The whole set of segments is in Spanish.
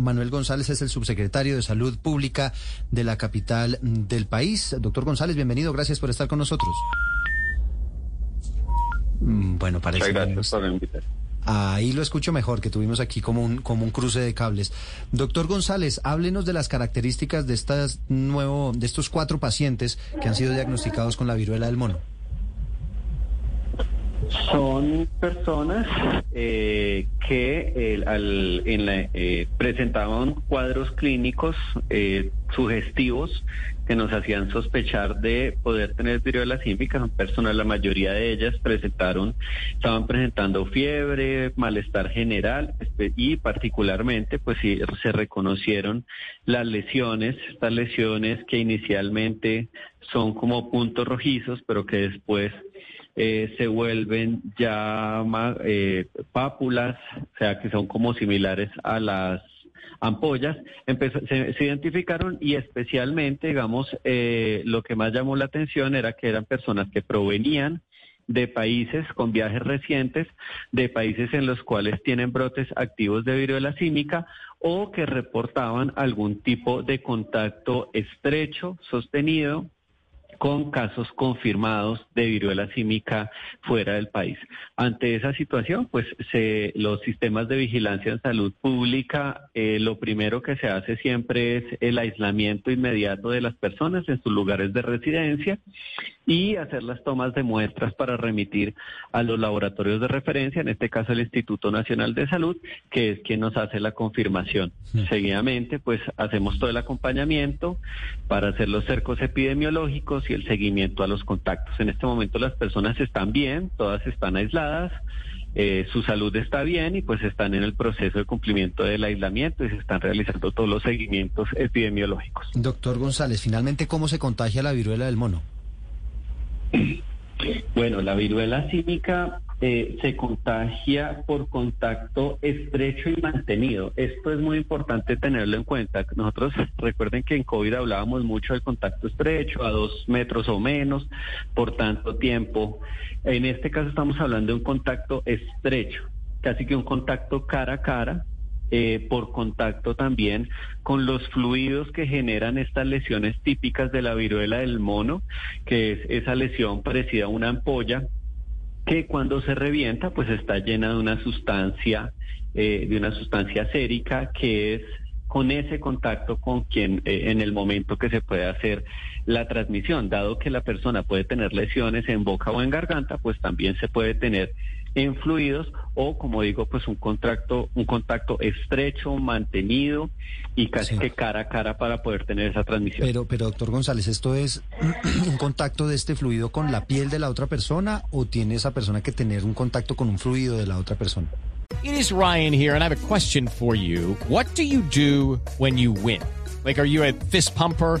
Manuel González es el subsecretario de Salud Pública de la capital del país. Doctor González, bienvenido. Gracias por estar con nosotros. Mm, Bueno, parece gracias por. Ahí lo escucho mejor, que tuvimos aquí como un, como un cruce de cables. Doctor González, háblenos de las características de, estas nuevo, de estos cuatro pacientes que han sido diagnosticados con la viruela del mono. Son personas eh, que eh, al- en la- eh, presentaban cuadros clínicos eh, sugestivos que nos hacían sospechar de poder tener viruela símica. Son personas, la mayoría de ellas presentaron, estaban presentando fiebre, malestar general espe- y particularmente, pues sí, se reconocieron las lesiones, estas lesiones que inicialmente son como puntos rojizos, pero que después eh, se vuelven ya eh, pápulas, o sea, que son como similares a las ampollas, se identificaron y especialmente, digamos, eh, lo que más llamó la atención era que eran personas que provenían de países con viajes recientes, de países en los cuales tienen brotes activos de viruela símica o que reportaban algún tipo de contacto estrecho, sostenido, con casos confirmados de viruela símica fuera del país. Ante esa situación, pues se, los sistemas de vigilancia en salud pública, eh, lo primero que se hace siempre es el aislamiento inmediato de las personas en sus lugares de residencia y hacer las tomas de muestras para remitir a los laboratorios de referencia, en este caso el Instituto Nacional de Salud, que es quien nos hace la confirmación. Seguidamente, pues hacemos todo el acompañamiento para hacer los cercos epidemiológicos y el seguimiento a los contactos. En este momento las personas están bien, todas están aisladas. eh, su salud está bien y pues están en el proceso de cumplimiento del aislamiento y se están realizando todos los seguimientos epidemiológicos. Doctor González, finalmente, ¿cómo se contagia la viruela del mono? Bueno, la viruela símica eh, se contagia por contacto estrecho y mantenido. Esto es muy importante tenerlo en cuenta. Nosotros recuerden que en COVID hablábamos mucho del contacto estrecho, a dos metros o menos, por tanto tiempo. En este caso estamos hablando de un contacto estrecho, casi que un contacto cara a cara, eh, por contacto también con los fluidos que generan estas lesiones típicas de la viruela del mono, que es esa lesión parecida a una ampolla que cuando se revienta pues está llena de una sustancia, eh, de una sustancia sérica que es con ese contacto con quien eh, en el momento que se puede hacer la transmisión, dado que la persona puede tener lesiones en boca o en garganta, pues también se puede tener en fluidos o como digo pues un contacto un contacto estrecho mantenido y casi Sí. que cara a cara para poder tener esa transmisión Pero, pero doctor González, ¿esto es un contacto de este fluido con la piel de la otra persona o tiene esa persona que tener un contacto con un fluido de la otra persona? It is Ryan here, and I have a question for you. What do you do when you win? Like, are you a fist pumper?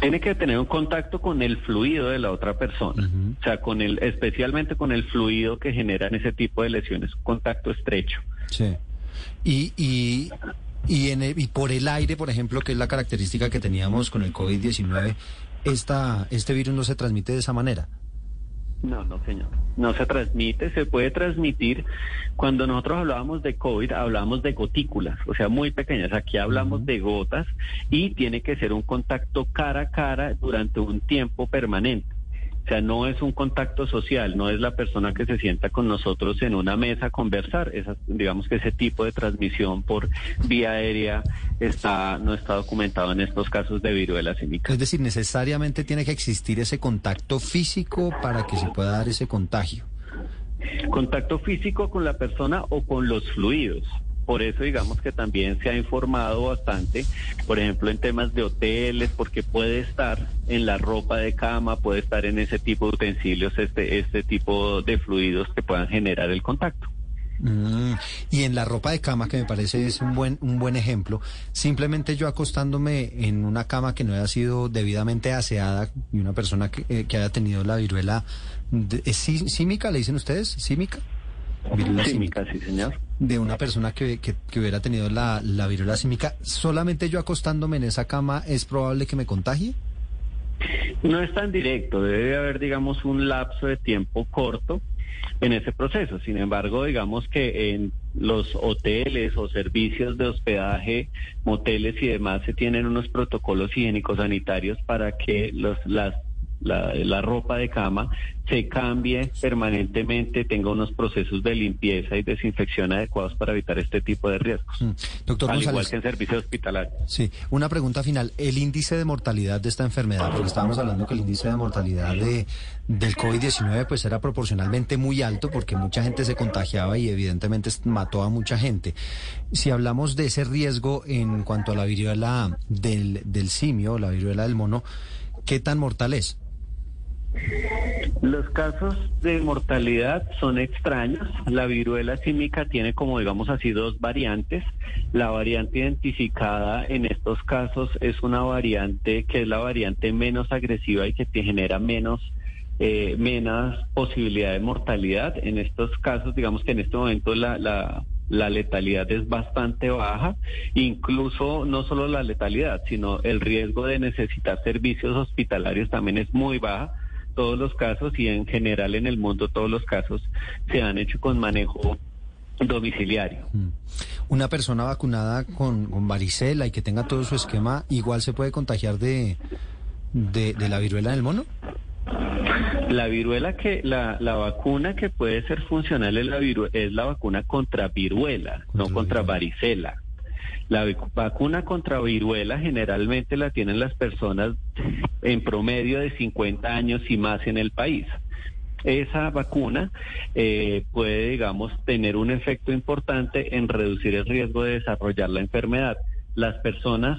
Tiene que tener un contacto con el fluido de la otra persona, o sea, con el, especialmente con el fluido que generan ese tipo de lesiones, un contacto estrecho. Sí. Y, y, y, en el- y por el aire, por ejemplo, que es la característica que teníamos con el COVID-19, esta, este virus no se transmite de esa manera. No, no, señor. No se transmite, se puede transmitir. Cuando nosotros hablábamos de COVID, hablábamos de gotículas, o sea, muy pequeñas. Aquí hablamos de gotas y tiene que ser un contacto cara a cara durante un tiempo permanente. O sea, no es un contacto social, no es la persona que se sienta con nosotros en una mesa a conversar. Esa, digamos que ese tipo de transmisión por vía aérea está no está documentado en estos casos de viruela símica. Es decir, necesariamente tiene que existir ese contacto físico para que se pueda dar ese contagio. Contacto físico con la persona o con los fluidos. Por eso digamos que también se ha informado bastante, por ejemplo, en temas de hoteles, porque puede estar en la ropa de cama, puede estar en ese tipo de utensilios, este, este tipo de fluidos que puedan generar el contacto. Mm, y en la ropa de cama, que me parece es un buen, un buen ejemplo, simplemente yo acostándome en una cama que no haya sido debidamente aseada y una persona que, eh, que haya tenido la viruela, ¿es sí- símica, le dicen ustedes? ¿Símica? Símica, sí, señor. De una persona que, que, que hubiera tenido la, la viruela símica, ¿solamente yo acostándome en esa cama es probable que me contagie? No es tan directo, debe haber, digamos, un lapso de tiempo corto en ese proceso. Sin embargo, digamos que en los hoteles o servicios de hospedaje, moteles y demás, se tienen unos protocolos higiénicos sanitarios para que los, las, la, la ropa de cama se cambie permanentemente, tenga unos procesos de limpieza y desinfección adecuados para evitar este tipo de riesgos. Mm. Doctor Al igual González. que en servicios hospitalarios. Sí, una pregunta final. El índice de mortalidad de esta enfermedad, porque estábamos hablando que el índice de mortalidad de, del COVID-19 pues era proporcionalmente muy alto porque mucha gente se contagiaba y evidentemente mató a mucha gente. Si hablamos de ese riesgo en cuanto a la viruela del, del simio, la viruela del mono, ¿qué tan mortal es? Los casos de mortalidad son extraños. La viruela símica tiene como digamos así dos variantes. La variante identificada en estos casos es una variante que es la variante menos agresiva y que te genera menos eh, menos posibilidad de mortalidad. En estos casos, digamos que en este momento la, la, la letalidad es bastante baja, incluso no solo la letalidad, sino el riesgo de necesitar servicios hospitalarios también es muy baja todos los casos y en general en el mundo todos los casos se han hecho con manejo domiciliario. Mm. Una persona vacunada con, con varicela y que tenga todo su esquema, igual se puede contagiar de, de, de la viruela del mono. La viruela que la, la vacuna que puede ser funcional es la viru- es la vacuna contra viruela, no Contra varicela. La vacuna contra viruela generalmente la tienen las personas en promedio de 50 años y más en el país. Esa vacuna eh, puede, digamos, tener un efecto importante en reducir el riesgo de desarrollar la enfermedad. Las personas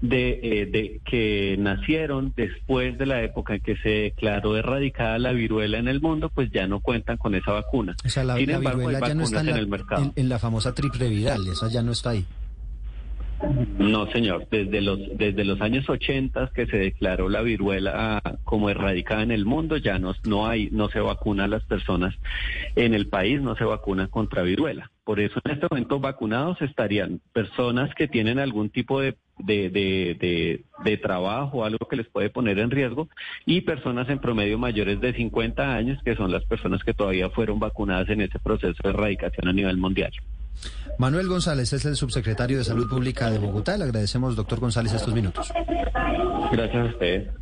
de, eh, de que nacieron después de la época en que se declaró erradicada la viruela en el mundo, pues ya no cuentan con esa vacuna. O sea, la, Sin la embargo, hay viruela ya no está en vacunas la, en el mercado. en- en la famosa triple viral, esa ya no está ahí. No, señor. Desde los desde los años 80 que se declaró la viruela como erradicada en el mundo, ya no, no hay no se vacuna a las personas en el país, no se vacuna contra viruela. Por eso en este momento vacunados estarían personas que tienen algún tipo de de, de, de, de trabajo, algo que les puede poner en riesgo, y personas en promedio mayores de 50 años, que son las personas que todavía fueron vacunadas en ese proceso de erradicación a nivel mundial. Manuel González es el subsecretario de Salud Pública de Bogotá. Le agradecemos, doctor González, estos minutos. Gracias a ustedes.